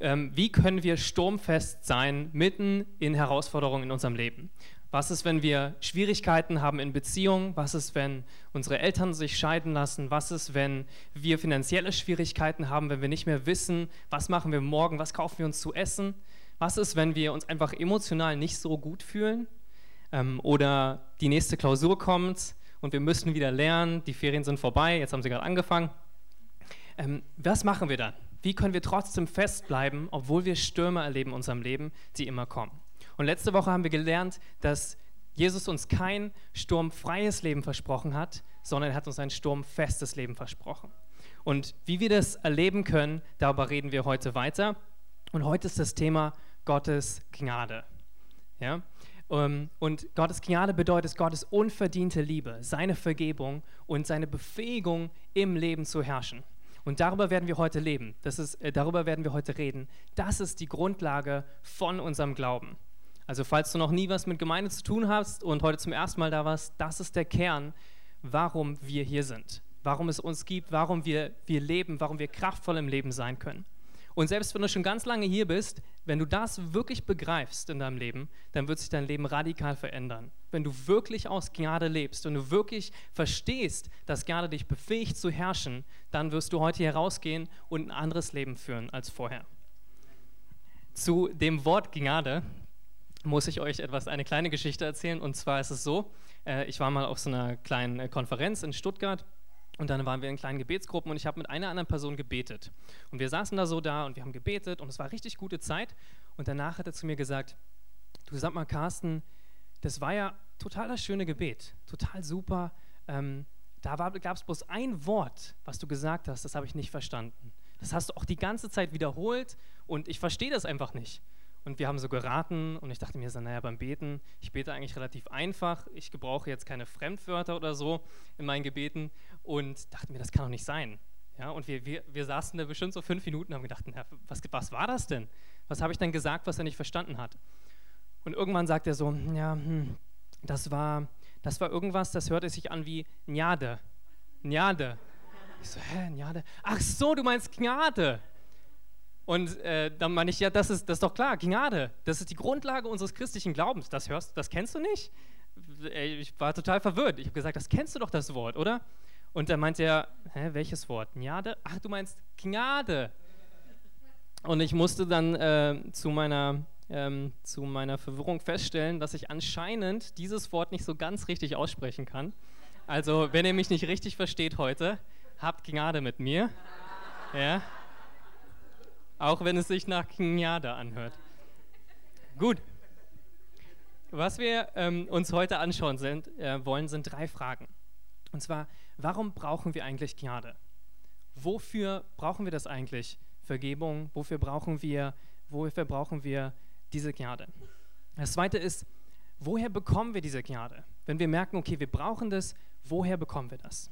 ähm, wie können wir sturmfest sein mitten in Herausforderungen in unserem Leben? Was ist, wenn wir Schwierigkeiten haben in Beziehungen? Was ist, wenn unsere Eltern sich scheiden lassen? Was ist, wenn wir finanzielle Schwierigkeiten haben, wenn wir nicht mehr wissen, was machen wir morgen, was kaufen wir uns zu essen? Was ist, wenn wir uns einfach emotional nicht so gut fühlen? Ähm, oder die nächste Klausur kommt und wir müssen wieder lernen, die Ferien sind vorbei, jetzt haben sie gerade angefangen. Ähm, was machen wir dann? Wie können wir trotzdem festbleiben, obwohl wir Stürme erleben in unserem Leben, die immer kommen? Und letzte Woche haben wir gelernt, dass Jesus uns kein sturmfreies Leben versprochen hat, sondern er hat uns ein sturmfestes Leben versprochen. Und wie wir das erleben können, darüber reden wir heute weiter. Und heute ist das Thema Gottes Gnade. Ja? Ähm, und Gottes Gnade bedeutet Gottes unverdiente Liebe, seine Vergebung und seine Befähigung im Leben zu herrschen. Und darüber werden wir heute leben. Das ist, äh, darüber werden wir heute reden. Das ist die Grundlage von unserem Glauben. Also falls du noch nie was mit Gemeinde zu tun hast und heute zum ersten Mal da warst, das ist der Kern, warum wir hier sind, warum es uns gibt, warum wir, wir leben, warum wir kraftvoll im Leben sein können. Und selbst wenn du schon ganz lange hier bist, wenn du das wirklich begreifst in deinem Leben, dann wird sich dein Leben radikal verändern. Wenn du wirklich aus Gnade lebst und du wirklich verstehst, dass Gnade dich befähigt zu herrschen, dann wirst du heute hier rausgehen und ein anderes Leben führen als vorher. Zu dem Wort Gnade muss ich euch etwas, eine kleine Geschichte erzählen. Und zwar ist es so, äh, ich war mal auf so einer kleinen äh, Konferenz in Stuttgart und dann waren wir in kleinen Gebetsgruppen und ich habe mit einer anderen Person gebetet. Und wir saßen da so da und wir haben gebetet und es war richtig gute Zeit. Und danach hat er zu mir gesagt, du sag mal, Carsten, das war ja total das schöne Gebet, total super. Ähm, da gab es bloß ein Wort, was du gesagt hast, das habe ich nicht verstanden. Das hast du auch die ganze Zeit wiederholt und ich verstehe das einfach nicht. Und wir haben so geraten und ich dachte mir so, naja, beim Beten, ich bete eigentlich relativ einfach, ich gebrauche jetzt keine Fremdwörter oder so in meinen Gebeten und dachte mir, das kann doch nicht sein. Ja, und wir, wir, wir saßen da bestimmt so fünf Minuten und haben gedacht, na, was, was war das denn? Was habe ich denn gesagt, was er nicht verstanden hat? Und irgendwann sagt er so, ja, hm, das war, das war irgendwas, das hörte sich an wie Njade. Njade. Ich so, hä, Njade? Ach so, du meinst Gnade. Und äh, dann meine ich, ja, das ist, das ist doch klar, Gnade. Das ist die Grundlage unseres christlichen Glaubens. Das hörst, das kennst du nicht? Ich war total verwirrt. Ich habe gesagt, das kennst du doch das Wort, oder? Und dann meinte er, hä, welches Wort? Gnade? Ach, du meinst Gnade. Und ich musste dann äh, zu, meiner, ähm, zu meiner Verwirrung feststellen, dass ich anscheinend dieses Wort nicht so ganz richtig aussprechen kann. Also, wenn ihr mich nicht richtig versteht heute, habt Gnade mit mir. Ja auch wenn es sich nach Gnade anhört. Gut. Was wir ähm, uns heute anschauen sind, äh, wollen, sind drei Fragen. Und zwar, warum brauchen wir eigentlich Gnade? Wofür brauchen wir das eigentlich? Vergebung? Wofür brauchen wir, wofür brauchen wir diese Gnade? Das zweite ist, woher bekommen wir diese Gnade? Wenn wir merken, okay, wir brauchen das, woher bekommen wir das?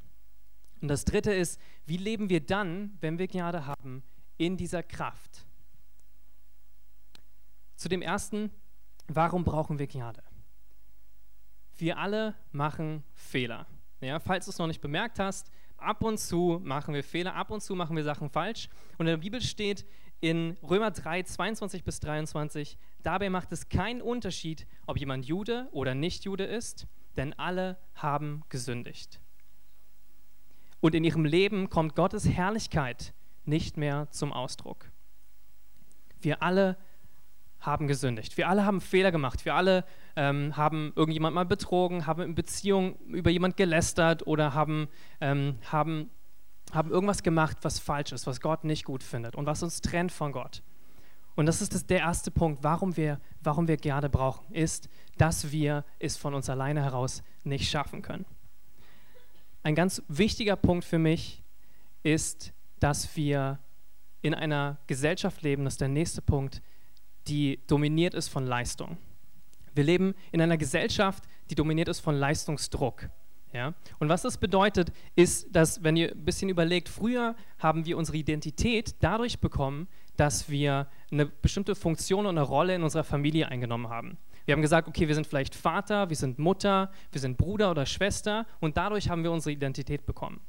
Und das dritte ist, wie leben wir dann, wenn wir Gnade haben, in dieser Kraft. Zu dem ersten, warum brauchen wir Gnade? Wir alle machen Fehler. Ja, falls du es noch nicht bemerkt hast, ab und zu machen wir Fehler, ab und zu machen wir Sachen falsch. Und in der Bibel steht in Römer 3, 22 bis 23, dabei macht es keinen Unterschied, ob jemand Jude oder nicht Jude ist, denn alle haben gesündigt. Und in ihrem Leben kommt Gottes Herrlichkeit nicht mehr zum Ausdruck. Wir alle haben gesündigt. Wir alle haben Fehler gemacht. Wir alle ähm, haben irgendjemand mal betrogen, haben in Beziehung über jemand gelästert oder haben, ähm, haben, haben irgendwas gemacht, was falsch ist, was Gott nicht gut findet und was uns trennt von Gott. Und das ist das, der erste Punkt, warum wir, warum wir Gnade brauchen, ist, dass wir es von uns alleine heraus nicht schaffen können. Ein ganz wichtiger Punkt für mich ist, dass wir in einer Gesellschaft leben, das ist der nächste Punkt, die dominiert ist von Leistung. Wir leben in einer Gesellschaft, die dominiert ist von Leistungsdruck. Ja? Und was das bedeutet, ist, dass, wenn ihr ein bisschen überlegt, früher haben wir unsere Identität dadurch bekommen, dass wir eine bestimmte Funktion und eine Rolle in unserer Familie eingenommen haben. Wir haben gesagt, okay, wir sind vielleicht Vater, wir sind Mutter, wir sind Bruder oder Schwester und dadurch haben wir unsere Identität bekommen.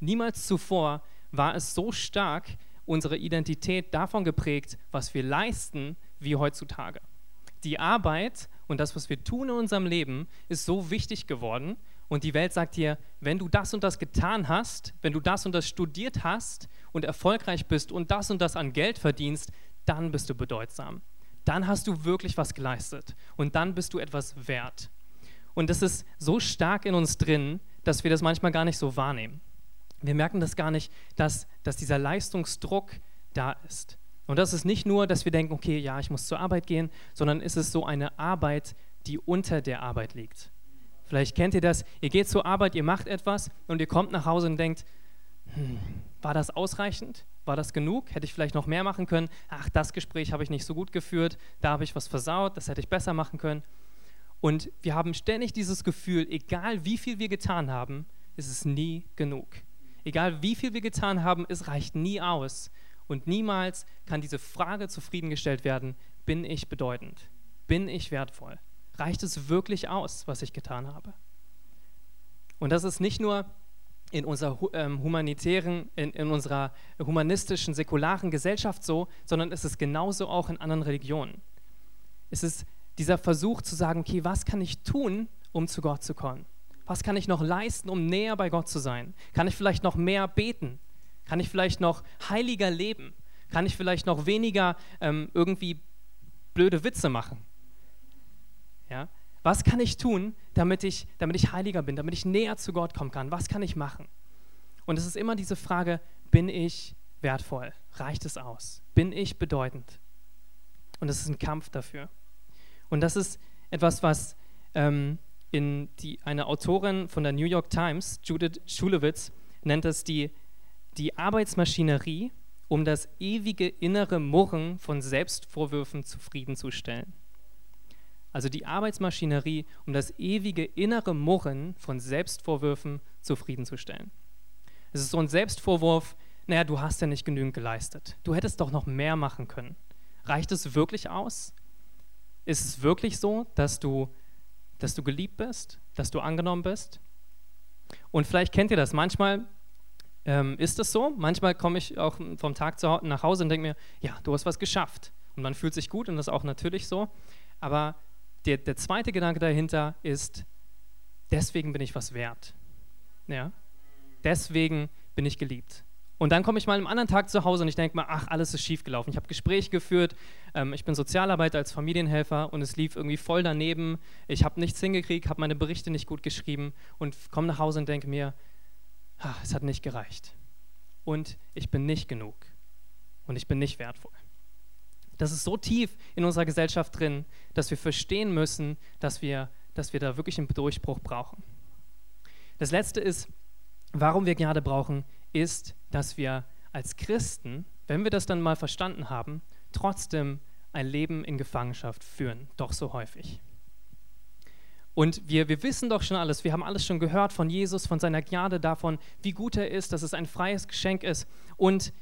Niemals zuvor war es so stark unsere Identität davon geprägt, was wir leisten, wie heutzutage. Die Arbeit und das, was wir tun in unserem Leben, ist so wichtig geworden. Und die Welt sagt dir, wenn du das und das getan hast, wenn du das und das studiert hast und erfolgreich bist und das und das an Geld verdienst, dann bist du bedeutsam. Dann hast du wirklich was geleistet und dann bist du etwas wert. Und das ist so stark in uns drin, dass wir das manchmal gar nicht so wahrnehmen. Wir merken das gar nicht, dass, dass dieser Leistungsdruck da ist. Und das ist nicht nur, dass wir denken, okay, ja, ich muss zur Arbeit gehen, sondern ist es so eine Arbeit, die unter der Arbeit liegt. Vielleicht kennt ihr das, ihr geht zur Arbeit, ihr macht etwas und ihr kommt nach Hause und denkt, hm, war das ausreichend? War das genug? Hätte ich vielleicht noch mehr machen können? Ach, das Gespräch habe ich nicht so gut geführt, da habe ich was versaut, das hätte ich besser machen können. Und wir haben ständig dieses Gefühl, egal wie viel wir getan haben, ist es nie genug. Egal wie viel wir getan haben, es reicht nie aus. Und niemals kann diese Frage zufriedengestellt werden, bin ich bedeutend? Bin ich wertvoll? Reicht es wirklich aus, was ich getan habe? Und das ist nicht nur in unserer ähm, humanitären, in, in, unserer humanistischen, säkularen Gesellschaft so, sondern es ist genauso auch in anderen Religionen. Es ist dieser Versuch zu sagen, okay, was kann ich tun, um zu Gott zu kommen? Was kann ich noch leisten, um näher bei Gott zu sein? Kann ich vielleicht noch mehr beten? Kann ich vielleicht noch heiliger leben? Kann ich vielleicht noch weniger ähm, irgendwie blöde Witze machen? Ja? Was kann ich tun, damit ich, damit ich heiliger bin, damit ich näher zu Gott kommen kann? Was kann ich machen? Und es ist immer diese Frage, bin ich wertvoll? Reicht es aus? Bin ich bedeutend? Und es ist ein Kampf dafür. Und das ist etwas, was ähm, in die, eine Autorin von der New York Times, Judith Schulewitz, nennt es die, die Arbeitsmaschinerie, um das ewige innere Murren von Selbstvorwürfen zufriedenzustellen. Also die Arbeitsmaschinerie, um das ewige innere Murren von Selbstvorwürfen zufriedenzustellen. Es ist so ein Selbstvorwurf, naja, du hast ja nicht genügend geleistet. Du hättest doch noch mehr machen können. Reicht es wirklich aus? Ist es wirklich so, dass du, dass du geliebt bist, dass du angenommen bist? Und vielleicht kennt ihr das. Manchmal ähm, ist es so. Manchmal komme ich auch vom Tag nach Hause und denke mir, ja, du hast was geschafft. Und man fühlt sich gut und das ist auch natürlich so. Aber der, der zweite Gedanke dahinter ist, deswegen bin ich was wert. Ja? Deswegen bin ich geliebt. Und dann komme ich mal am anderen Tag zu Hause und ich denke mal, ach, alles ist schiefgelaufen. Ich habe Gespräche geführt, ähm, ich bin Sozialarbeiter als Familienhelfer und es lief irgendwie voll daneben. Ich habe nichts hingekriegt, habe meine Berichte nicht gut geschrieben und komme nach Hause und denke mir, es hat nicht gereicht. Und ich bin nicht genug. Und ich bin nicht wertvoll. Das ist so tief in unserer Gesellschaft drin, dass wir verstehen müssen, dass wir, dass wir da wirklich einen Durchbruch brauchen. Das Letzte ist, warum wir Gnade brauchen, ist, dass wir als Christen, wenn wir das dann mal verstanden haben, trotzdem ein Leben in Gefangenschaft führen, doch so häufig. Und wir, wir wissen doch schon alles, wir haben alles schon gehört von Jesus, von seiner Gnade, davon, wie gut er ist, dass es ein freies Geschenk ist. Und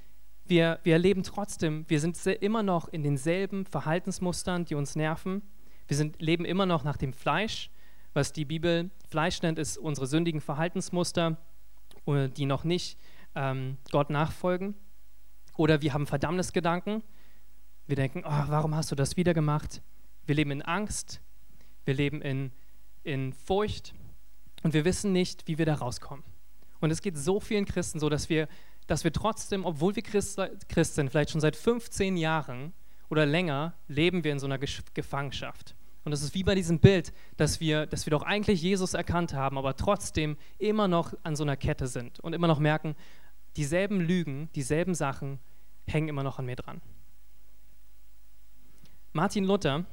wir, wir erleben trotzdem, wir sind immer noch in denselben Verhaltensmustern, die uns nerven. Wir sind, leben immer noch nach dem Fleisch. Was die Bibel Fleisch nennt, ist unsere sündigen Verhaltensmuster, äh, die noch nicht ähm, Gott nachfolgen. Oder wir haben Verdammnisgedanken. Wir denken, oh, warum hast du das wieder gemacht? Wir leben in Angst. Wir leben in, in Furcht. Und wir wissen nicht, wie wir da rauskommen. Und es geht so vielen Christen so, dass wir dass wir trotzdem, obwohl wir Christ, Christ sind, vielleicht schon seit 15 Jahren oder länger, leben wir in so einer Gefangenschaft. Und das ist wie bei diesem Bild, dass wir, dass wir doch eigentlich Jesus erkannt haben, aber trotzdem immer noch an so einer Kette sind und immer noch merken, dieselben Lügen, dieselben Sachen hängen immer noch an mir dran. Martin Luther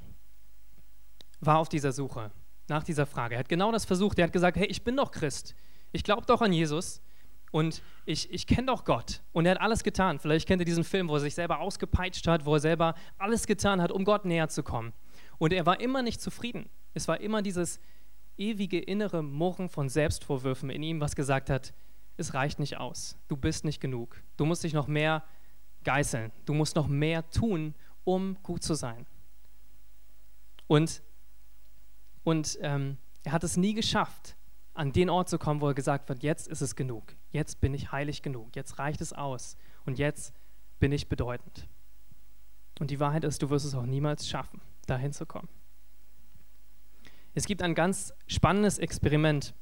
war auf dieser Suche nach dieser Frage. Er hat genau das versucht. Er hat gesagt, hey, ich bin doch Christ. Ich glaube doch an Jesus. Und ich, ich kenne doch Gott. Und er hat alles getan. Vielleicht kennt ihr diesen Film, wo er sich selber ausgepeitscht hat, wo er selber alles getan hat, um Gott näher zu kommen. Und er war immer nicht zufrieden. Es war immer dieses ewige innere Murren von Selbstvorwürfen in ihm, was gesagt hat, es reicht nicht aus. Du bist nicht genug. Du musst dich noch mehr geißeln. Du musst noch mehr tun, um gut zu sein. Und, und ähm, er hat es nie geschafft, an den Ort zu kommen, wo er gesagt wird, jetzt ist es genug, jetzt bin ich heilig genug, jetzt reicht es aus und jetzt bin ich bedeutend. Und die Wahrheit ist, du wirst es auch niemals schaffen, dahin zu kommen. Es gibt ein ganz spannendes Experiment,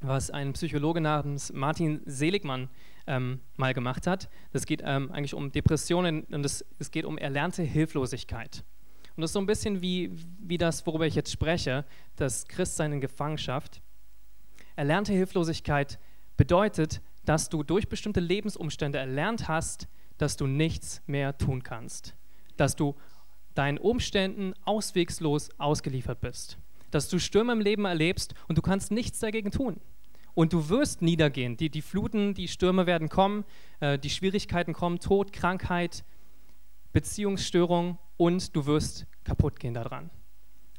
was ein Psychologe namens Martin Seligmann ähm, mal gemacht hat. Das geht ähm, eigentlich um Depressionen und es, es geht um erlernte Hilflosigkeit. Und das ist so ein bisschen wie, wie das, worüber ich jetzt spreche, das Christsein in Gefangenschaft. Erlernte Hilflosigkeit bedeutet, dass du durch bestimmte Lebensumstände erlernt hast, dass du nichts mehr tun kannst. Dass du deinen Umständen auswegslos ausgeliefert bist. Dass du Stürme im Leben erlebst und du kannst nichts dagegen tun. Und du wirst niedergehen. Die, die Fluten, die Stürme werden kommen, äh, die Schwierigkeiten kommen, Tod, Krankheit, Beziehungsstörung und du wirst kaputt gehen daran.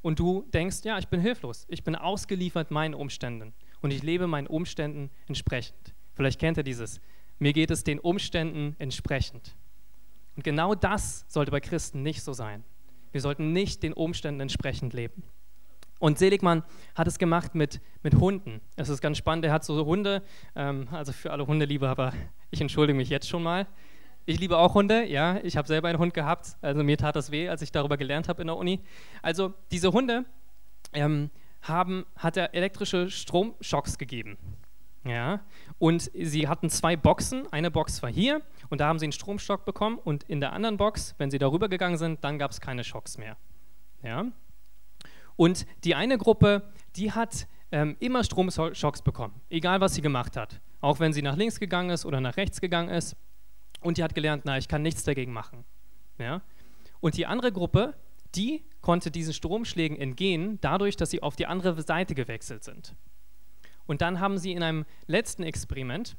Und du denkst, ja, ich bin hilflos, ich bin ausgeliefert meinen Umständen und ich lebe meinen Umständen entsprechend. Vielleicht kennt ihr dieses. Mir geht es den Umständen entsprechend. Und genau das sollte bei Christen nicht so sein. Wir sollten nicht den Umständen entsprechend leben. Und Seligmann hat es gemacht mit, mit Hunden. Es ist ganz spannend, er hat so Hunde, ähm, also für alle Hundeliebhaber, ich entschuldige mich jetzt schon mal. Ich liebe auch Hunde, ja, ich habe selber einen Hund gehabt, also mir tat das weh, als ich darüber gelernt habe in der Uni. Also diese Hunde ähm, haben, hat er elektrische Stromschocks gegeben. Ja, und sie hatten zwei Boxen. Eine Box war hier und da haben sie einen Stromstock bekommen und in der anderen Box, wenn sie darüber gegangen sind, dann gab es keine Schocks mehr. Ja, und die eine Gruppe, die hat ähm, immer Stromschocks bekommen, egal was sie gemacht hat. Auch wenn sie nach links gegangen ist oder nach rechts gegangen ist. Und die hat gelernt, na, ich kann nichts dagegen machen. Ja? Und die andere Gruppe, die konnte diesen Stromschlägen entgehen, dadurch, dass sie auf die andere Seite gewechselt sind. Und dann haben sie in einem letzten Experiment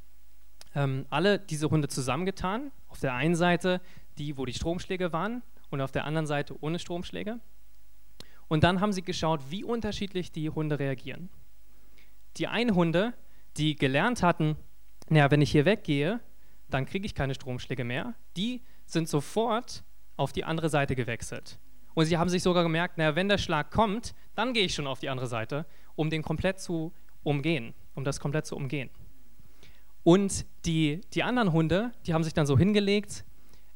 ähm, alle diese Hunde zusammengetan. Auf der einen Seite die, wo die Stromschläge waren, und auf der anderen Seite ohne Stromschläge. Und dann haben sie geschaut, wie unterschiedlich die Hunde reagieren. Die einen Hunde, die gelernt hatten, naja, wenn ich hier weggehe, dann kriege ich keine Stromschläge mehr, die sind sofort auf die andere Seite gewechselt. Und sie haben sich sogar gemerkt, naja, wenn der Schlag kommt, dann gehe ich schon auf die andere Seite, um den komplett zu umgehen, um das komplett zu umgehen. Und die, die anderen Hunde, die haben sich dann so hingelegt,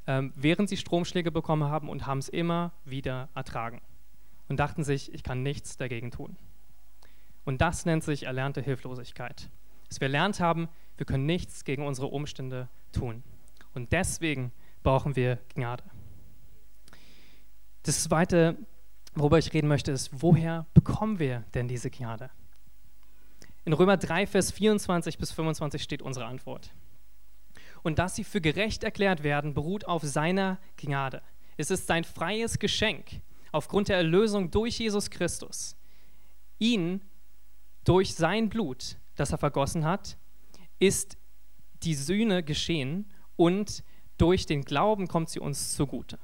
ähm, während sie Stromschläge bekommen haben und haben es immer wieder ertragen und dachten sich, ich kann nichts dagegen tun. Und das nennt sich erlernte Hilflosigkeit. Dass wir erlernt haben, wir können nichts gegen unsere Umstände tun. Und deswegen brauchen wir Gnade. Das Zweite, worüber ich reden möchte, ist, woher bekommen wir denn diese Gnade? In Römer 3, Vers 24 bis 25 steht unsere Antwort. Und dass sie für gerecht erklärt werden, beruht auf seiner Gnade. Es ist sein freies Geschenk, aufgrund der Erlösung durch Jesus Christus, ihn durch sein Blut, das er vergossen hat, ist die Sühne geschehen und durch den Glauben kommt sie uns zugute.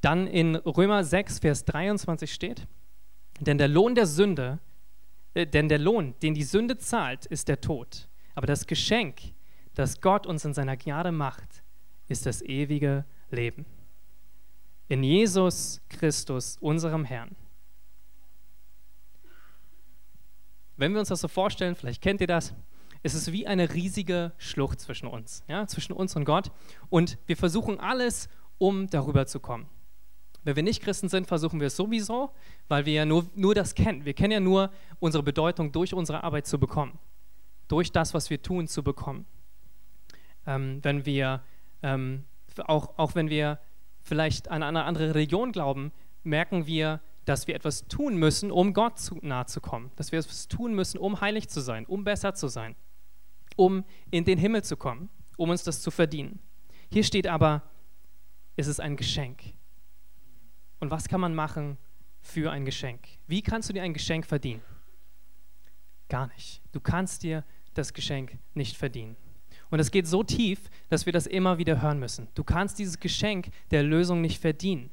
Dann in Römer 6, Vers 23 steht, denn der Lohn der Sünde, äh, denn der Lohn, den die Sünde zahlt, ist der Tod. Aber das Geschenk, das Gott uns in seiner Gnade macht, ist das ewige Leben in Jesus Christus, unserem Herrn. Wenn wir uns das so vorstellen, vielleicht kennt ihr das, es ist wie eine riesige Schlucht zwischen uns, ja, zwischen uns und Gott. Und wir versuchen alles, um darüber zu kommen. Wenn wir nicht Christen sind, versuchen wir es sowieso, weil wir ja nur, nur das kennen. Wir kennen ja nur unsere Bedeutung durch unsere Arbeit zu bekommen, durch das, was wir tun, zu bekommen. Ähm, wenn wir, ähm, auch, auch wenn wir vielleicht an eine andere Religion glauben, merken wir, dass wir etwas tun müssen, um Gott zu, nahe zu kommen. Dass wir etwas tun müssen, um heilig zu sein, um besser zu sein, um in den Himmel zu kommen, um uns das zu verdienen. Hier steht aber, es ist ein Geschenk. Und was kann man machen für ein Geschenk? Wie kannst du dir ein Geschenk verdienen? Gar nicht. Du kannst dir das Geschenk nicht verdienen. Und es geht so tief, dass wir das immer wieder hören müssen. Du kannst dieses Geschenk der Lösung nicht verdienen.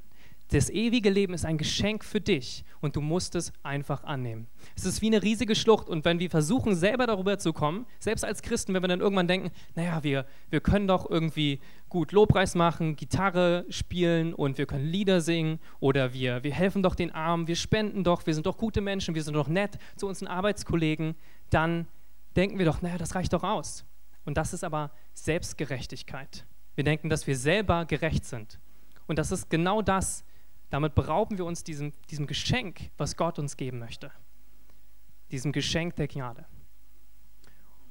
Das ewige Leben ist ein Geschenk für dich und du musst es einfach annehmen. Es ist wie eine riesige Schlucht und wenn wir versuchen, selber darüber zu kommen, selbst als Christen, wenn wir dann irgendwann denken, naja, wir, wir können doch irgendwie gut Lobpreis machen, Gitarre spielen und wir können Lieder singen oder wir, wir helfen doch den Armen, wir spenden doch, wir sind doch gute Menschen, wir sind doch nett zu unseren Arbeitskollegen, dann denken wir doch, naja, das reicht doch aus. Und das ist aber Selbstgerechtigkeit. Wir denken, dass wir selber gerecht sind. Und das ist genau das, damit berauben wir uns diesem, diesem Geschenk, was Gott uns geben möchte. Diesem Geschenk der Gnade.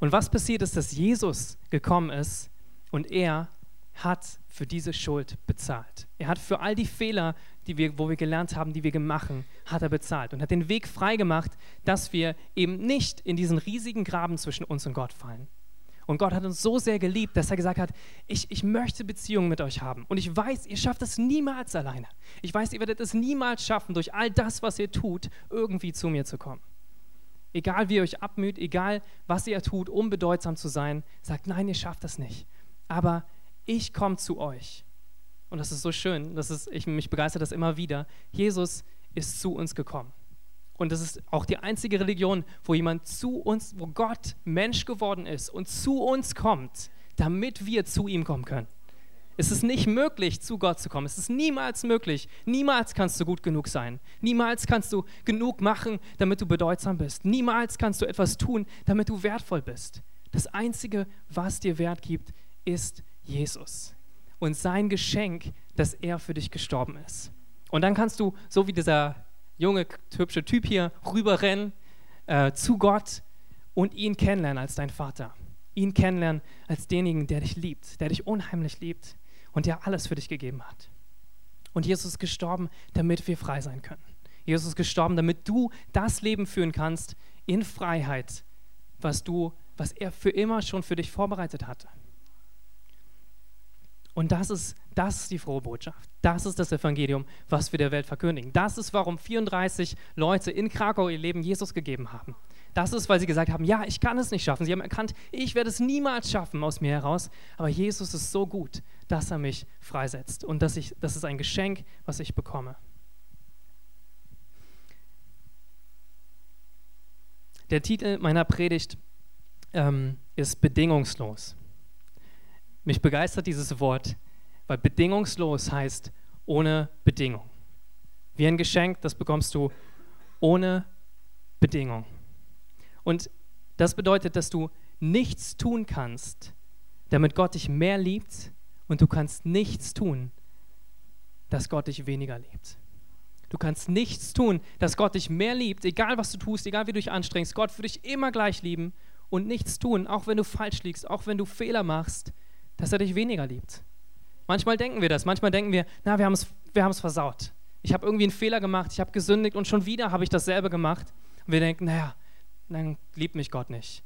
Und was passiert ist, dass Jesus gekommen ist und er hat für diese Schuld bezahlt. Er hat für all die Fehler, die wir, wo wir gelernt haben, die wir gemacht haben, hat er bezahlt und hat den Weg freigemacht, dass wir eben nicht in diesen riesigen Graben zwischen uns und Gott fallen. Und Gott hat uns so sehr geliebt, dass er gesagt hat, ich, ich möchte Beziehungen mit euch haben. Und ich weiß, ihr schafft das niemals alleine. Ich weiß, ihr werdet es niemals schaffen, durch all das, was ihr tut, irgendwie zu mir zu kommen. Egal wie ihr euch abmüht, egal was ihr tut, um bedeutsam zu sein, sagt, nein, ihr schafft das nicht. Aber ich komme zu euch. Und das ist so schön, das ist, ich, mich begeistert das immer wieder. Jesus ist zu uns gekommen. Und das ist auch die einzige Religion, wo jemand zu uns, wo Gott Mensch geworden ist und zu uns kommt, damit wir zu ihm kommen können. Es ist nicht möglich, zu Gott zu kommen. Es ist niemals möglich. Niemals kannst du gut genug sein. Niemals kannst du genug machen, damit du bedeutsam bist. Niemals kannst du etwas tun, damit du wertvoll bist. Das Einzige, was dir Wert gibt, ist Jesus und sein Geschenk, dass er für dich gestorben ist. Und dann kannst du, so wie dieser junge, hübsche Typ hier, rüberrennen äh, zu Gott und ihn kennenlernen als dein Vater. Ihn kennenlernen als denjenigen, der dich liebt, der dich unheimlich liebt und der alles für dich gegeben hat. Und Jesus ist gestorben, damit wir frei sein können. Jesus ist gestorben, damit du das Leben führen kannst in Freiheit, was du, was er für immer schon für dich vorbereitet hatte. Und das ist, das ist die frohe Botschaft. Das ist das Evangelium, was wir der Welt verkündigen. Das ist, warum 34 Leute in Krakau ihr Leben Jesus gegeben haben. Das ist, weil sie gesagt haben, ja, ich kann es nicht schaffen. Sie haben erkannt, ich werde es niemals schaffen aus mir heraus, aber Jesus ist so gut, dass er mich freisetzt und dass ich, das ist ein Geschenk, was ich bekomme. Der Titel meiner Predigt ähm, ist bedingungslos. Mich begeistert dieses Wort, weil bedingungslos heißt ohne Bedingung. Wie ein Geschenk, das bekommst du ohne Bedingung. Und das bedeutet, dass du nichts tun kannst, damit Gott dich mehr liebt und du kannst nichts tun, dass Gott dich weniger liebt. Du kannst nichts tun, dass Gott dich mehr liebt, egal was du tust, egal wie du dich anstrengst. Gott wird dich immer gleich lieben und nichts tun, auch wenn du falsch liegst, auch wenn du Fehler machst, dass er dich weniger liebt. Manchmal denken wir das, manchmal denken wir, na, wir haben es wir versaut. Ich habe irgendwie einen Fehler gemacht, ich habe gesündigt und schon wieder habe ich dasselbe gemacht. Und wir denken, naja, dann liebt mich Gott nicht.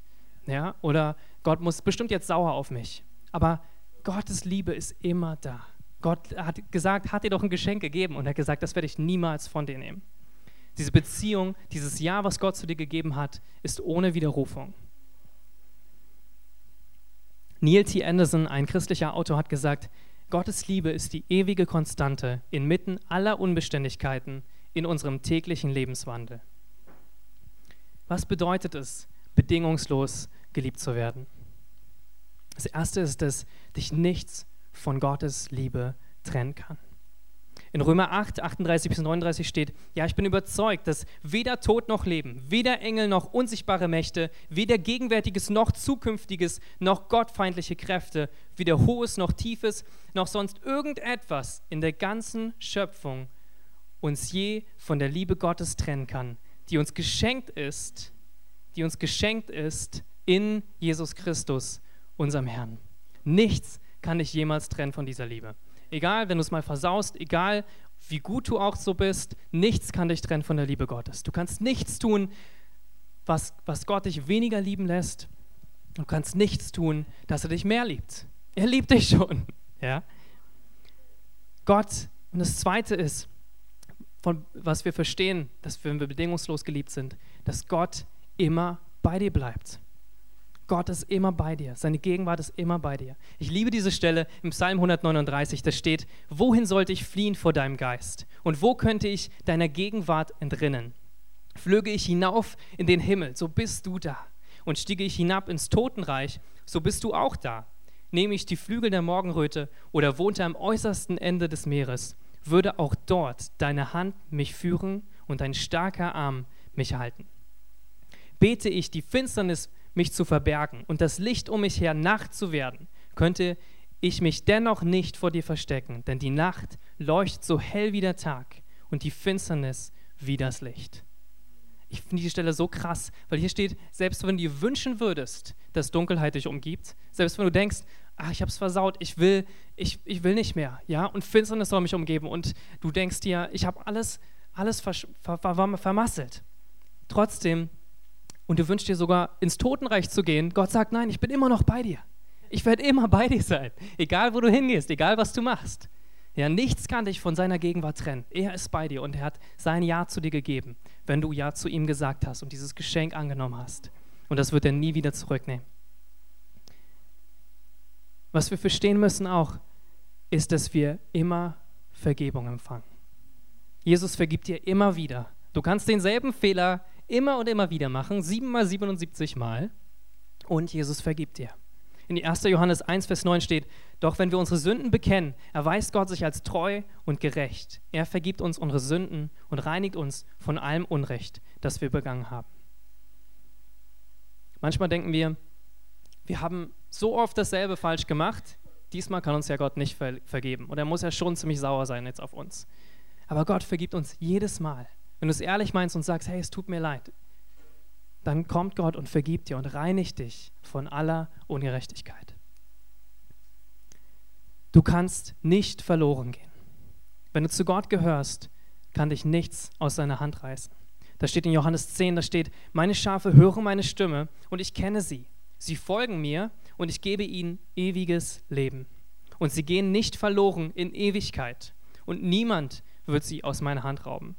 Ja? Oder Gott muss bestimmt jetzt sauer auf mich. Aber Gottes Liebe ist immer da. Gott hat gesagt, hat dir doch ein Geschenk gegeben und er hat gesagt, das werde ich niemals von dir nehmen. Diese Beziehung, dieses Ja, was Gott zu dir gegeben hat, ist ohne Widerrufung. Neil T. Anderson, ein christlicher Autor, hat gesagt, Gottes Liebe ist die ewige Konstante inmitten aller Unbeständigkeiten in unserem täglichen Lebenswandel. Was bedeutet es, bedingungslos geliebt zu werden? Das erste ist, dass dich nichts von Gottes Liebe trennen kann. In Römer 8, 38 bis 39 steht, ja, ich bin überzeugt, dass weder Tod noch Leben, weder Engel noch unsichtbare Mächte, weder Gegenwärtiges noch Zukünftiges, noch gottfeindliche Kräfte, weder Hohes noch Tiefes, noch sonst irgendetwas in der ganzen Schöpfung uns je von der Liebe Gottes trennen kann, die uns geschenkt ist, die uns geschenkt ist in Jesus Christus, unserem Herrn. Nichts kann dich jemals trennen von dieser Liebe. Egal, wenn du es mal versaust, egal wie gut du auch so bist, nichts kann dich trennen von der Liebe Gottes. Du kannst nichts tun, was, was Gott dich weniger lieben lässt. Du kannst nichts tun, dass er dich mehr liebt. Er liebt dich schon. Ja? Gott, und das Zweite ist, von was wir verstehen, dass wir, wenn wir bedingungslos geliebt sind, dass Gott immer bei dir bleibt. Gott ist immer bei dir. Seine Gegenwart ist immer bei dir. Ich liebe diese Stelle im Psalm 139. Da steht, wohin sollte ich fliehen vor deinem Geist? Und wo könnte ich deiner Gegenwart entrinnen? Flöge ich hinauf in den Himmel, so bist du da. Und stiege ich hinab ins Totenreich, so bist du auch da. Nehme ich die Flügel der Morgenröte oder wohnte am äußersten Ende des Meeres, würde auch dort deine Hand mich führen und dein starker Arm mich halten. Bete ich die Finsternis mich zu verbergen und das Licht um mich her Nacht zu werden, könnte ich mich dennoch nicht vor dir verstecken, denn die Nacht leuchtet so hell wie der Tag und die Finsternis wie das Licht. Ich finde die Stelle so krass, weil hier steht, selbst wenn du dir wünschen würdest, dass Dunkelheit dich umgibt, selbst wenn du denkst, ach, ich habe es versaut, ich will, ich, ich will nicht mehr, ja, und Finsternis soll mich umgeben und du denkst dir, ich habe alles, alles ver ver ver vermasselt. Trotzdem, und du wünschst dir sogar ins Totenreich zu gehen, Gott sagt, nein, ich bin immer noch bei dir. Ich werde immer bei dir sein, egal wo du hingehst, egal was du machst. Ja, nichts kann dich von seiner Gegenwart trennen. Er ist bei dir und er hat sein Ja zu dir gegeben, wenn du Ja zu ihm gesagt hast und dieses Geschenk angenommen hast. Und das wird er nie wieder zurücknehmen. Was wir verstehen müssen auch, ist, dass wir immer Vergebung empfangen. Jesus vergibt dir immer wieder. Du kannst denselben Fehler immer und immer wieder machen, siebenmal, 77 Mal, und Jesus vergibt dir. In 1. Johannes 1, Vers 9 steht, doch wenn wir unsere Sünden bekennen, erweist Gott sich als treu und gerecht. Er vergibt uns unsere Sünden und reinigt uns von allem Unrecht, das wir begangen haben. Manchmal denken wir, wir haben so oft dasselbe falsch gemacht, diesmal kann uns ja Gott nicht ver vergeben. Und er muss ja schon ziemlich sauer sein jetzt auf uns. Aber Gott vergibt uns jedes Mal. Wenn du es ehrlich meinst und sagst, hey, es tut mir leid, dann kommt Gott und vergibt dir und reinigt dich von aller Ungerechtigkeit. Du kannst nicht verloren gehen. Wenn du zu Gott gehörst, kann dich nichts aus seiner Hand reißen. Da steht in Johannes 10, da steht, meine Schafe hören meine Stimme und ich kenne sie. Sie folgen mir und ich gebe ihnen ewiges Leben. Und sie gehen nicht verloren in Ewigkeit und niemand wird sie aus meiner Hand rauben.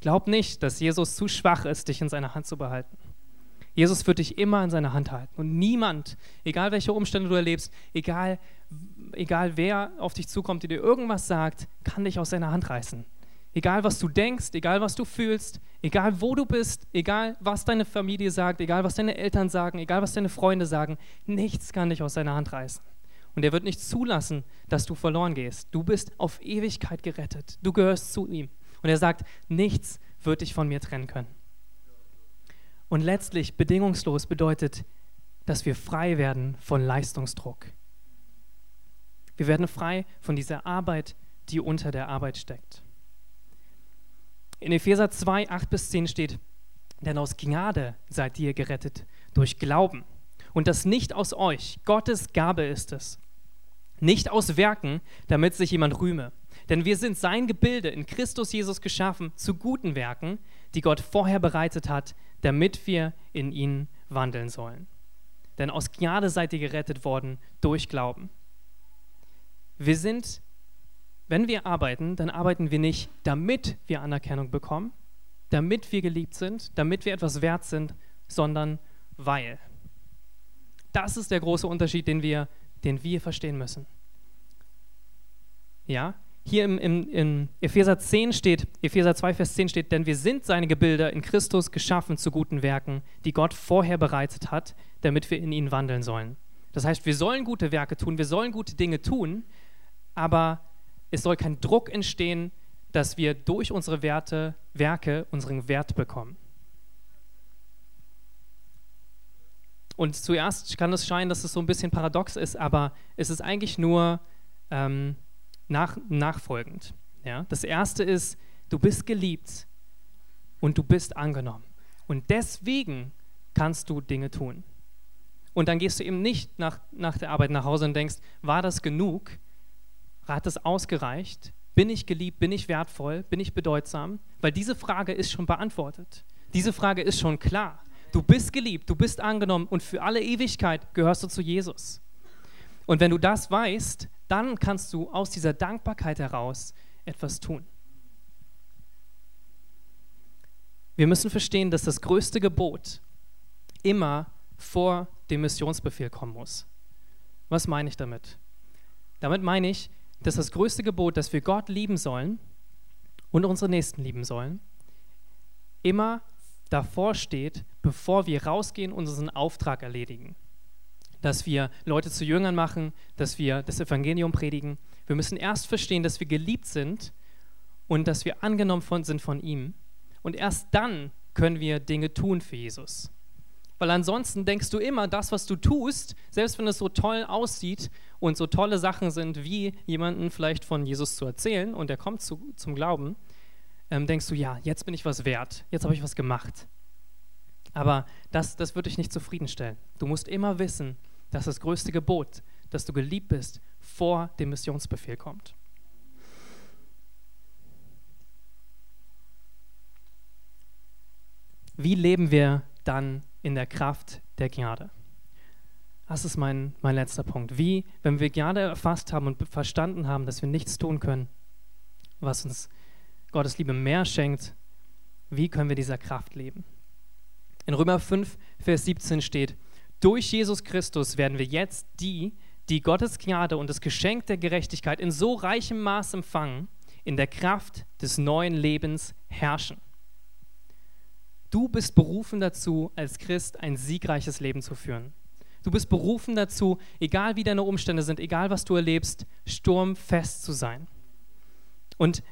Glaub nicht, dass Jesus zu schwach ist, dich in seiner Hand zu behalten. Jesus wird dich immer in seiner Hand halten. Und niemand, egal welche Umstände du erlebst, egal, egal wer auf dich zukommt, der dir irgendwas sagt, kann dich aus seiner Hand reißen. Egal was du denkst, egal was du fühlst, egal wo du bist, egal was deine Familie sagt, egal was deine Eltern sagen, egal was deine Freunde sagen, nichts kann dich aus seiner Hand reißen. Und er wird nicht zulassen, dass du verloren gehst. Du bist auf Ewigkeit gerettet. Du gehörst zu ihm. Und er sagt, nichts wird dich von mir trennen können. Und letztlich bedingungslos bedeutet, dass wir frei werden von Leistungsdruck. Wir werden frei von dieser Arbeit, die unter der Arbeit steckt. In Epheser 2, 8 bis 10 steht, denn aus Gnade seid ihr gerettet durch Glauben. Und das nicht aus euch, Gottes Gabe ist es. Nicht aus Werken, damit sich jemand rühme. Denn wir sind sein Gebilde in Christus Jesus geschaffen zu guten Werken, die Gott vorher bereitet hat, damit wir in ihnen wandeln sollen. Denn aus Gnade seid ihr gerettet worden durch Glauben. Wir sind, wenn wir arbeiten, dann arbeiten wir nicht, damit wir Anerkennung bekommen, damit wir geliebt sind, damit wir etwas wert sind, sondern weil. Das ist der große Unterschied, den wir, den wir verstehen müssen. Ja, hier im, im, in Epheser 10 steht, Epheser 2, Vers 10 steht, denn wir sind seine Gebilder in Christus geschaffen zu guten Werken, die Gott vorher bereitet hat, damit wir in ihnen wandeln sollen. Das heißt, wir sollen gute Werke tun, wir sollen gute Dinge tun, aber es soll kein Druck entstehen, dass wir durch unsere Werte, Werke unseren Wert bekommen. Und zuerst kann es scheinen, dass es so ein bisschen paradox ist, aber es ist eigentlich nur ähm, nach, nachfolgend. Ja? Das erste ist, du bist geliebt und du bist angenommen. Und deswegen kannst du Dinge tun. Und dann gehst du eben nicht nach, nach der Arbeit nach Hause und denkst, war das genug? Hat das ausgereicht? Bin ich geliebt? Bin ich wertvoll? Bin ich bedeutsam? Weil diese Frage ist schon beantwortet. Diese Frage ist schon klar. Du bist geliebt, du bist angenommen und für alle Ewigkeit gehörst du zu Jesus. Und wenn du das weißt, dann kannst du aus dieser Dankbarkeit heraus etwas tun. Wir müssen verstehen, dass das größte Gebot immer vor dem Missionsbefehl kommen muss. Was meine ich damit? Damit meine ich, dass das größte Gebot, dass wir Gott lieben sollen und unsere Nächsten lieben sollen, immer davor steht, bevor wir rausgehen und unseren Auftrag erledigen dass wir Leute zu Jüngern machen, dass wir das Evangelium predigen. Wir müssen erst verstehen, dass wir geliebt sind und dass wir angenommen von, sind von ihm. Und erst dann können wir Dinge tun für Jesus. Weil ansonsten denkst du immer, das, was du tust, selbst wenn es so toll aussieht und so tolle Sachen sind, wie jemanden vielleicht von Jesus zu erzählen und er kommt zu, zum Glauben, ähm, denkst du, ja, jetzt bin ich was wert, jetzt habe ich was gemacht. Aber das, das wird dich nicht zufriedenstellen. Du musst immer wissen, dass das größte Gebot, dass du geliebt bist, vor dem Missionsbefehl kommt. Wie leben wir dann in der Kraft der Gnade? Das ist mein, mein letzter Punkt. Wie, wenn wir Gnade erfasst haben und verstanden haben, dass wir nichts tun können, was uns Gottes Liebe mehr schenkt, wie können wir dieser Kraft leben? In Römer 5, Vers 17 steht, durch Jesus Christus werden wir jetzt die, die Gottes Gnade und das Geschenk der Gerechtigkeit in so reichem Maß empfangen, in der Kraft des neuen Lebens herrschen. Du bist berufen dazu, als Christ ein siegreiches Leben zu führen. Du bist berufen dazu, egal wie deine Umstände sind, egal was du erlebst, sturmfest zu sein. Und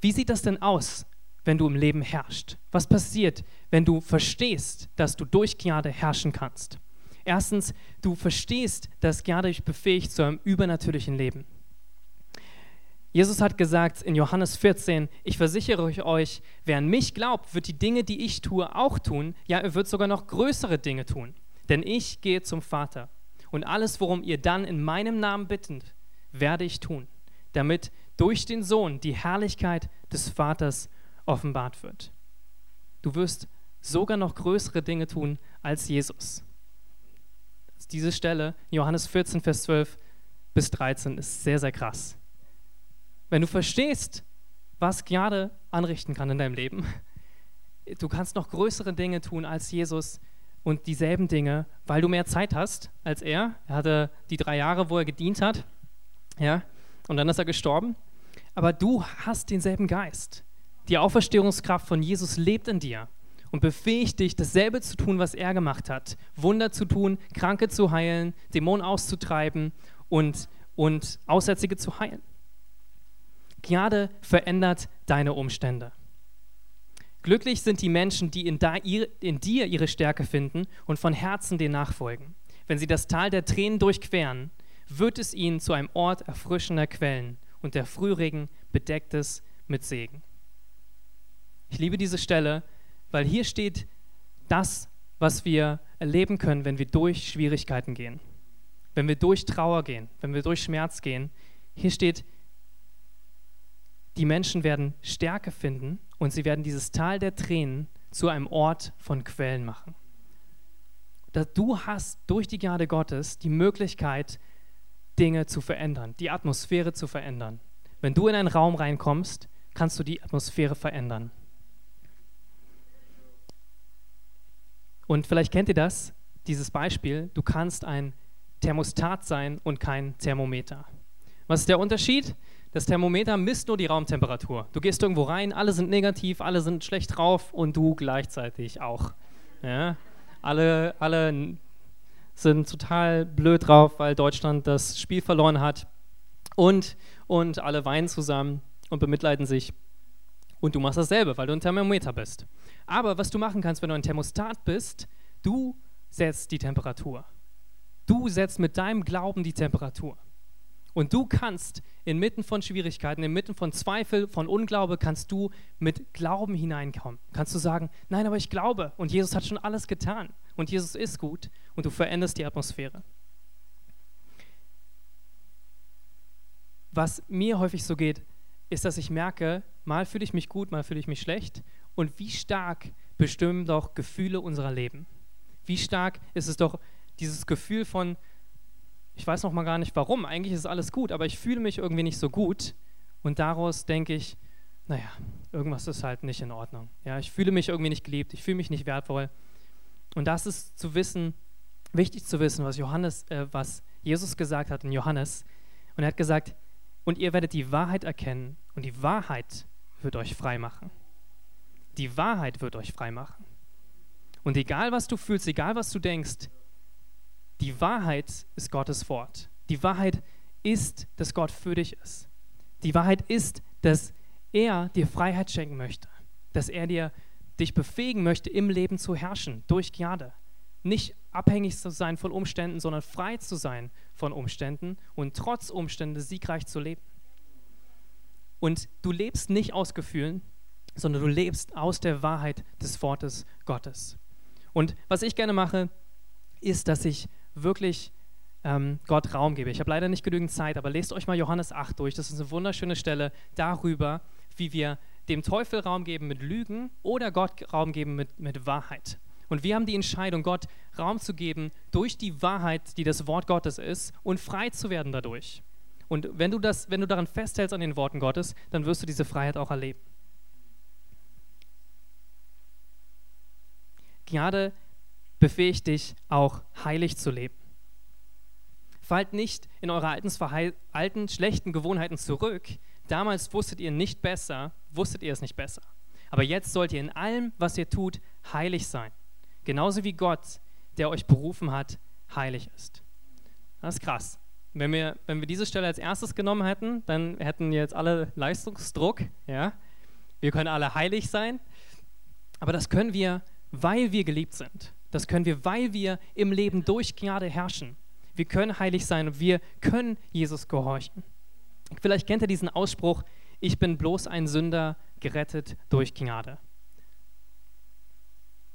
wie sieht das denn aus, wenn du im Leben herrschst? Was passiert, wenn du verstehst, dass du durch Gnade herrschen kannst? Erstens, du verstehst, dass Gnade dich befähigt zu einem übernatürlichen Leben. Jesus hat gesagt in Johannes 14, ich versichere euch, wer an mich glaubt, wird die Dinge, die ich tue, auch tun. Ja, er wird sogar noch größere Dinge tun. Denn ich gehe zum Vater. Und alles, worum ihr dann in meinem Namen bittet, werde ich tun, damit durch den Sohn die Herrlichkeit des Vaters offenbart wird. Du wirst sogar noch größere Dinge tun als Jesus. Diese Stelle, Johannes 14, Vers 12 bis 13, ist sehr, sehr krass. Wenn du verstehst, was Gnade anrichten kann in deinem Leben, du kannst noch größere Dinge tun als Jesus und dieselben Dinge, weil du mehr Zeit hast als er. Er hatte die drei Jahre, wo er gedient hat, ja, und dann ist er gestorben. Aber du hast denselben Geist. Die Auferstehungskraft von Jesus lebt in dir und befähigt dich, dasselbe zu tun, was er gemacht hat. Wunder zu tun, Kranke zu heilen, Dämonen auszutreiben und, und Aussätzige zu heilen. Gnade verändert deine Umstände. Glücklich sind die Menschen, die in, in, dir ihre Stärke finden und von Herzen dir nachfolgen. Wenn sie das Tal der Tränen durchqueren, wird es ihnen zu einem Ort erfrischender Quellen und der Frühregen bedeckt es mit Segen. Ich liebe diese Stelle, weil hier steht das, was wir erleben können, wenn wir durch Schwierigkeiten gehen, wenn wir durch Trauer gehen, wenn wir durch Schmerz gehen. Hier steht, die Menschen werden Stärke finden und sie werden dieses Tal der Tränen zu einem Ort von Quellen machen. Du hast durch die Gnade Gottes die Möglichkeit, Dinge zu verändern, die Atmosphäre zu verändern. Wenn du in einen Raum reinkommst, kannst du die Atmosphäre verändern. Und vielleicht kennt ihr das, dieses Beispiel, du kannst ein Thermostat sein und kein Thermometer. Was ist der Unterschied? Das Thermometer misst nur die Raumtemperatur. Du gehst irgendwo rein, alle sind negativ, alle sind schlecht drauf und du gleichzeitig auch. Ja? Alle, alle sind total blöd drauf, weil Deutschland das Spiel verloren hat. Und, und alle weinen zusammen und bemitleiden sich. Und du machst dasselbe, weil du ein Thermometer bist. Aber was du machen kannst, wenn du ein Thermostat bist, du setzt die Temperatur. Du setzt mit deinem Glauben die Temperatur. Und du kannst inmitten von Schwierigkeiten, inmitten von Zweifel, von Unglaube, kannst du mit Glauben hineinkommen. Kannst du sagen, nein, aber ich glaube und Jesus hat schon alles getan und Jesus ist gut und du veränderst die Atmosphäre. Was mir häufig so geht, ist, dass ich merke, mal fühle ich mich gut, mal fühle ich mich schlecht und wie stark bestimmen doch Gefühle unserer Leben. Wie stark ist es doch dieses Gefühl von, ich weiß noch mal gar nicht warum, eigentlich ist alles gut, aber ich fühle mich irgendwie nicht so gut und daraus denke ich, naja, irgendwas ist halt nicht in Ordnung. Ja, ich fühle mich irgendwie nicht geliebt, ich fühle mich nicht wertvoll. Und das ist zu wissen, wichtig zu wissen, was Johannes, äh, was Jesus gesagt hat in Johannes. Und er hat gesagt, und ihr werdet die Wahrheit erkennen und die Wahrheit wird euch frei machen. Die Wahrheit wird euch frei machen. Und egal was du fühlst, egal was du denkst, die Wahrheit ist Gottes Wort. Die Wahrheit ist, dass Gott für dich ist. Die Wahrheit ist, dass er dir Freiheit schenken möchte, dass er dir dich befähigen möchte, im Leben zu herrschen, durch Gnade. nicht abhängig zu sein von Umständen, sondern frei zu sein von Umständen und trotz Umstände siegreich zu leben. Und du lebst nicht aus Gefühlen, sondern du lebst aus der Wahrheit des Wortes Gottes. Und was ich gerne mache, ist, dass ich wirklich ähm, Gott Raum gebe. Ich habe leider nicht genügend Zeit, aber lest euch mal Johannes 8 durch. Das ist eine wunderschöne Stelle darüber, wie wir dem Teufel Raum geben mit Lügen oder Gott Raum geben mit, mit Wahrheit. Und wir haben die Entscheidung, Gott Raum zu geben durch die Wahrheit, die das Wort Gottes ist, und frei zu werden dadurch. Und wenn du, das, wenn du daran festhältst an den Worten Gottes, dann wirst du diese Freiheit auch erleben. Gnade befähigt dich auch heilig zu leben. Fallt nicht in eure alten, schlechten Gewohnheiten zurück. Damals wusstet ihr nicht besser, wusstet ihr es nicht besser. Aber jetzt sollt ihr in allem, was ihr tut, heilig sein. Genauso wie Gott, der euch berufen hat, heilig ist. Das ist krass. Wenn wir, wenn wir diese Stelle als erstes genommen hätten, dann hätten jetzt alle Leistungsdruck. Ja? Wir können alle heilig sein. Aber das können wir, weil wir geliebt sind. Das können wir, weil wir im Leben durch Gnade herrschen. Wir können heilig sein und wir können Jesus gehorchen. Vielleicht kennt ihr diesen Ausspruch, ich bin bloß ein Sünder, gerettet durch Gnade.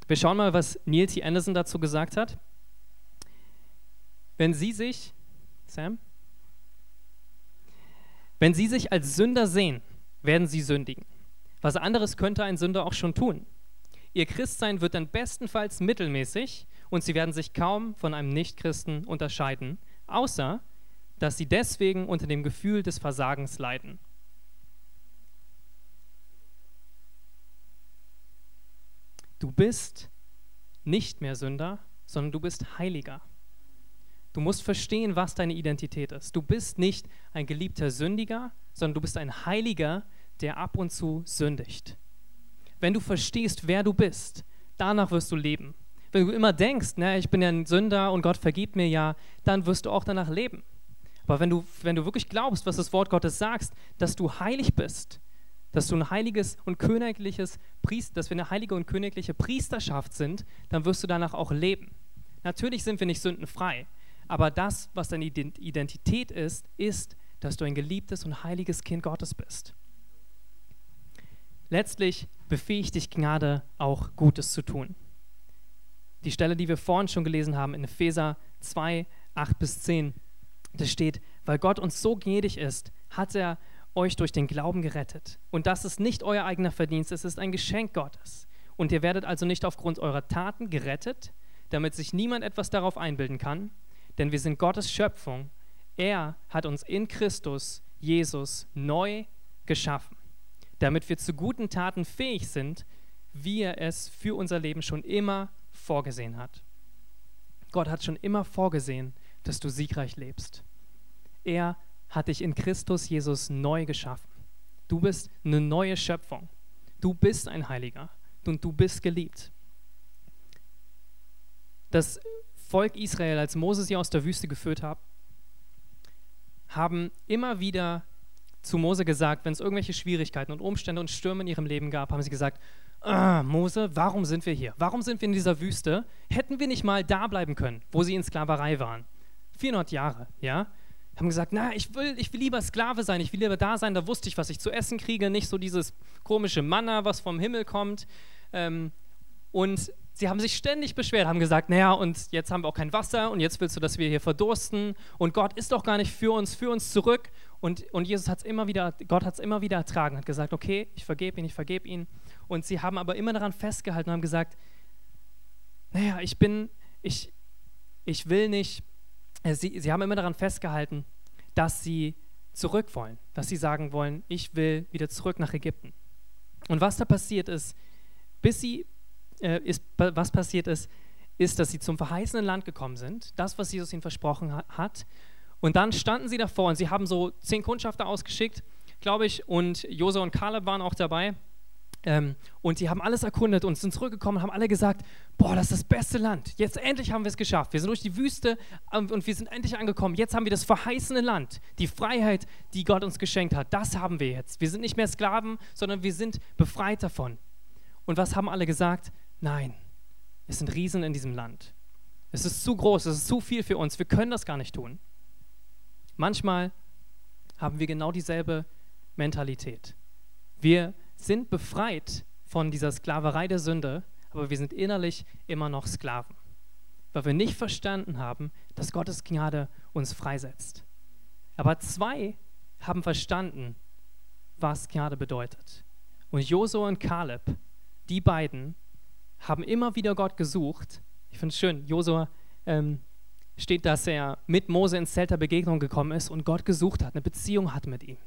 Wir schauen mal, was Neil T. Anderson dazu gesagt hat. Wenn Sie sich, Sam, wenn Sie sich als Sünder sehen, werden Sie sündigen. Was anderes könnte ein Sünder auch schon tun. Ihr Christsein wird dann bestenfalls mittelmäßig und Sie werden sich kaum von einem Nichtchristen unterscheiden, außer dass Sie deswegen unter dem Gefühl des Versagens leiden. Du bist nicht mehr Sünder, sondern du bist Heiliger. Du musst verstehen, was deine Identität ist. Du bist nicht ein geliebter Sündiger, sondern du bist ein Heiliger, der ab und zu sündigt. Wenn du verstehst, wer du bist, danach wirst du leben. Wenn du immer denkst, ne, ich bin ja ein Sünder und Gott vergibt mir ja, dann wirst du auch danach leben. Aber wenn du, wenn du wirklich glaubst, was das Wort Gottes sagt, dass du heilig bist, dass du ein heiliges und königliches Priest, dass wir eine heilige und königliche Priesterschaft sind, dann wirst du danach auch leben. Natürlich sind wir nicht sündenfrei, aber das, was deine Identität ist, ist, dass du ein geliebtes und heiliges Kind Gottes bist. Letztlich befähigt dich Gnade auch Gutes zu tun. Die Stelle, die wir vorhin schon gelesen haben in Epheser 2, 8 bis 10, da steht, weil Gott uns so gnädig ist, hat er euch durch den Glauben gerettet. Und das ist nicht euer eigener Verdienst, es ist ein Geschenk Gottes. Und ihr werdet also nicht aufgrund eurer Taten gerettet, damit sich niemand etwas darauf einbilden kann, denn wir sind Gottes Schöpfung. Er hat uns in Christus, Jesus, neu geschaffen, damit wir zu guten Taten fähig sind, wie er es für unser Leben schon immer vorgesehen hat. Gott hat schon immer vorgesehen, dass du siegreich lebst. Er hat dich in Christus Jesus neu geschaffen. Du bist eine neue Schöpfung. Du bist ein Heiliger und du bist geliebt. Das Volk Israel, als Moses sie aus der Wüste geführt hat, haben immer wieder zu Mose gesagt, wenn es irgendwelche Schwierigkeiten und Umstände und Stürme in ihrem Leben gab, haben sie gesagt, ah, Mose, warum sind wir hier? Warum sind wir in dieser Wüste? Hätten wir nicht mal da bleiben können, wo sie in Sklaverei waren? 400 Jahre, ja? haben gesagt, na, ich will, ich will lieber Sklave sein, ich will lieber da sein, da wusste ich, was ich zu essen kriege, nicht so dieses komische Manna, was vom Himmel kommt. Ähm, und sie haben sich ständig beschwert, haben gesagt, naja, und jetzt haben wir auch kein Wasser und jetzt willst du, dass wir hier verdursten und Gott ist doch gar nicht für uns, für uns zurück. Und, und Jesus hat es immer wieder, Gott hat es immer wieder ertragen, hat gesagt, okay, ich vergebe ihn, ich vergebe ihn. Und sie haben aber immer daran festgehalten und haben gesagt, naja, ich bin, ich, ich will nicht äh, sie, sie haben immer daran festgehalten, dass sie zurück wollen, dass sie sagen wollen, ich will wieder zurück nach Ägypten. Und was da passiert ist, bis sie, äh, ist, was passiert ist, ist, dass sie zum verheißenen Land gekommen sind, das, was Jesus ihnen versprochen hat. Und dann standen sie davor und sie haben so zehn Kundschafter ausgeschickt, glaube ich, und Jose und Kaleb waren auch dabei. Ähm, und die haben alles erkundet und sind zurückgekommen und haben alle gesagt, boah, das ist das beste Land. Jetzt endlich haben wir es geschafft. Wir sind durch die Wüste ähm, und wir sind endlich angekommen. Jetzt haben wir das verheißene Land, die Freiheit, die Gott uns geschenkt hat. Das haben wir jetzt. Wir sind nicht mehr Sklaven, sondern wir sind befreit davon. Und was haben alle gesagt? Nein, es sind Riesen in diesem Land. Es ist zu groß, es ist zu viel für uns, wir können das gar nicht tun. Manchmal haben wir genau dieselbe Mentalität. Wir sind befreit von dieser Sklaverei der Sünde, aber wir sind innerlich immer noch Sklaven, weil wir nicht verstanden haben, dass Gottes Gnade uns freisetzt. Aber zwei haben verstanden, was Gnade bedeutet. Und Josua und Kaleb, die beiden, haben immer wieder Gott gesucht. Ich finde es schön, Josua ähm, steht, dass er mit Mose ins Zelt der Begegnung gekommen ist und Gott gesucht hat, eine Beziehung hat mit ihm.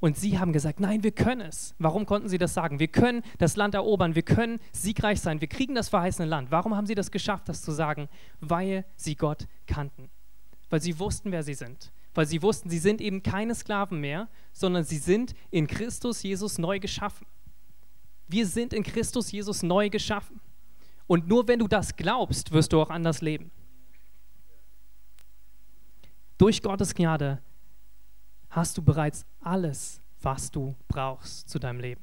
Und sie haben gesagt, nein, wir können es. Warum konnten sie das sagen? Wir können das Land erobern, wir können siegreich sein, wir kriegen das verheißene Land. Warum haben sie das geschafft, das zu sagen? Weil sie Gott kannten. Weil sie wussten, wer sie sind. Weil sie wussten, sie sind eben keine Sklaven mehr, sondern sie sind in Christus Jesus neu geschaffen. Wir sind in Christus Jesus neu geschaffen. Und nur wenn du das glaubst, wirst du auch anders leben. Durch Gottes Gnade hast du bereits alles, was du brauchst zu deinem Leben.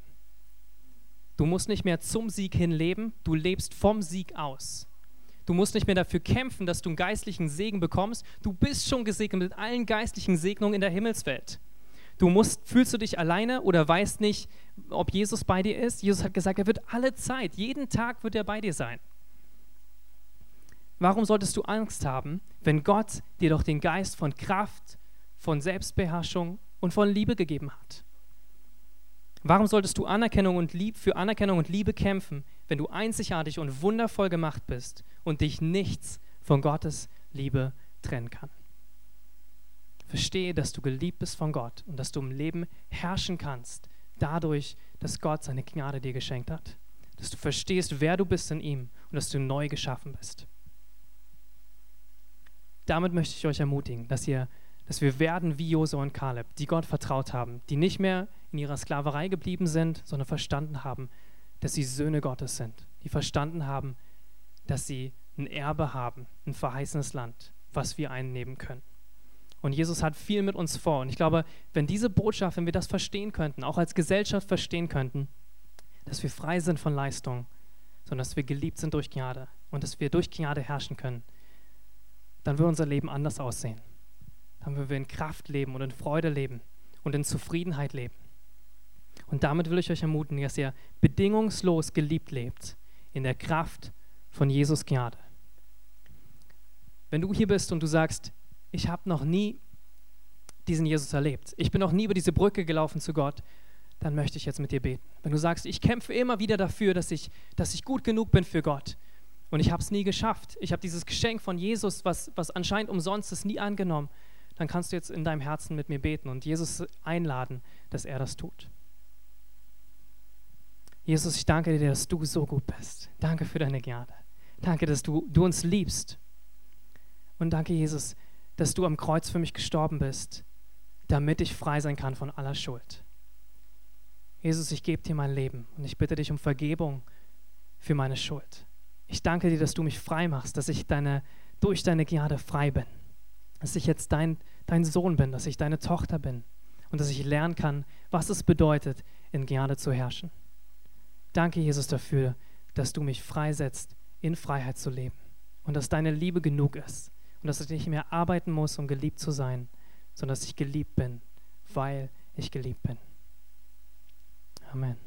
Du musst nicht mehr zum Sieg hin leben, du lebst vom Sieg aus. Du musst nicht mehr dafür kämpfen, dass du einen geistlichen Segen bekommst. Du bist schon gesegnet mit allen geistlichen Segnungen in der Himmelswelt. Du musst, fühlst du dich alleine oder weißt nicht, ob Jesus bei dir ist? Jesus hat gesagt, er wird alle Zeit, jeden Tag wird er bei dir sein. Warum solltest du Angst haben, wenn Gott dir doch den Geist von Kraft, von Selbstbeherrschung und von Liebe gegeben hat? Warum solltest du Anerkennung und Lieb, für Anerkennung und Liebe kämpfen, wenn du einzigartig und wundervoll gemacht bist und dich nichts von Gottes Liebe trennen kann? Verstehe, dass du geliebt bist von Gott und dass du im Leben herrschen kannst, dadurch, dass Gott seine Gnade dir geschenkt hat. Dass du verstehst, wer du bist in ihm und dass du neu geschaffen bist. Damit möchte ich euch ermutigen, dass ihr dass wir werden wie Josua und Kaleb, die Gott vertraut haben, die nicht mehr in ihrer Sklaverei geblieben sind, sondern verstanden haben, dass sie Söhne Gottes sind, die verstanden haben, dass sie ein Erbe haben, ein verheißenes Land, was wir einnehmen können. Und Jesus hat viel mit uns vor. Und ich glaube, wenn diese Botschaft, wenn wir das verstehen könnten, auch als Gesellschaft verstehen könnten, dass wir frei sind von Leistung, sondern dass wir geliebt sind durch Gnade und dass wir durch Gnade herrschen können, dann wird unser Leben anders aussehen. Dann würden wir in Kraft leben und in Freude leben und in Zufriedenheit leben. Und damit will ich euch ermutigen, dass ihr bedingungslos geliebt lebt in der Kraft von Jesus Gnade. Wenn du hier bist und du sagst, ich habe noch nie diesen Jesus erlebt. Ich bin noch nie über diese Brücke gelaufen zu Gott. Dann möchte ich jetzt mit dir beten. Wenn du sagst, ich kämpfe immer wieder dafür, dass ich, dass ich gut genug bin für Gott und ich habe es nie geschafft. Ich habe dieses Geschenk von Jesus, was, was anscheinend umsonst ist, nie angenommen. Dann kannst du jetzt in deinem Herzen mit mir beten und Jesus einladen, dass er das tut. Jesus, ich danke dir, dass du so gut bist. Danke für deine Gnade. Danke, dass du, du uns liebst. Und danke, Jesus, dass du am Kreuz für mich gestorben bist, damit ich frei sein kann von aller Schuld. Jesus, ich gebe dir mein Leben und ich bitte dich um Vergebung für meine Schuld. Ich danke dir, dass du mich frei machst, dass ich deine, durch deine Gnade frei bin, dass ich jetzt dein, dein Sohn bin, dass ich deine Tochter bin und dass ich lernen kann, was es bedeutet, in Gnade zu herrschen. Danke, Jesus, dafür, dass du mich freisetzt, in Freiheit zu leben und dass deine Liebe genug ist und dass ich nicht mehr arbeiten muss, um geliebt zu sein, sondern dass ich geliebt bin, weil ich geliebt bin. Amen.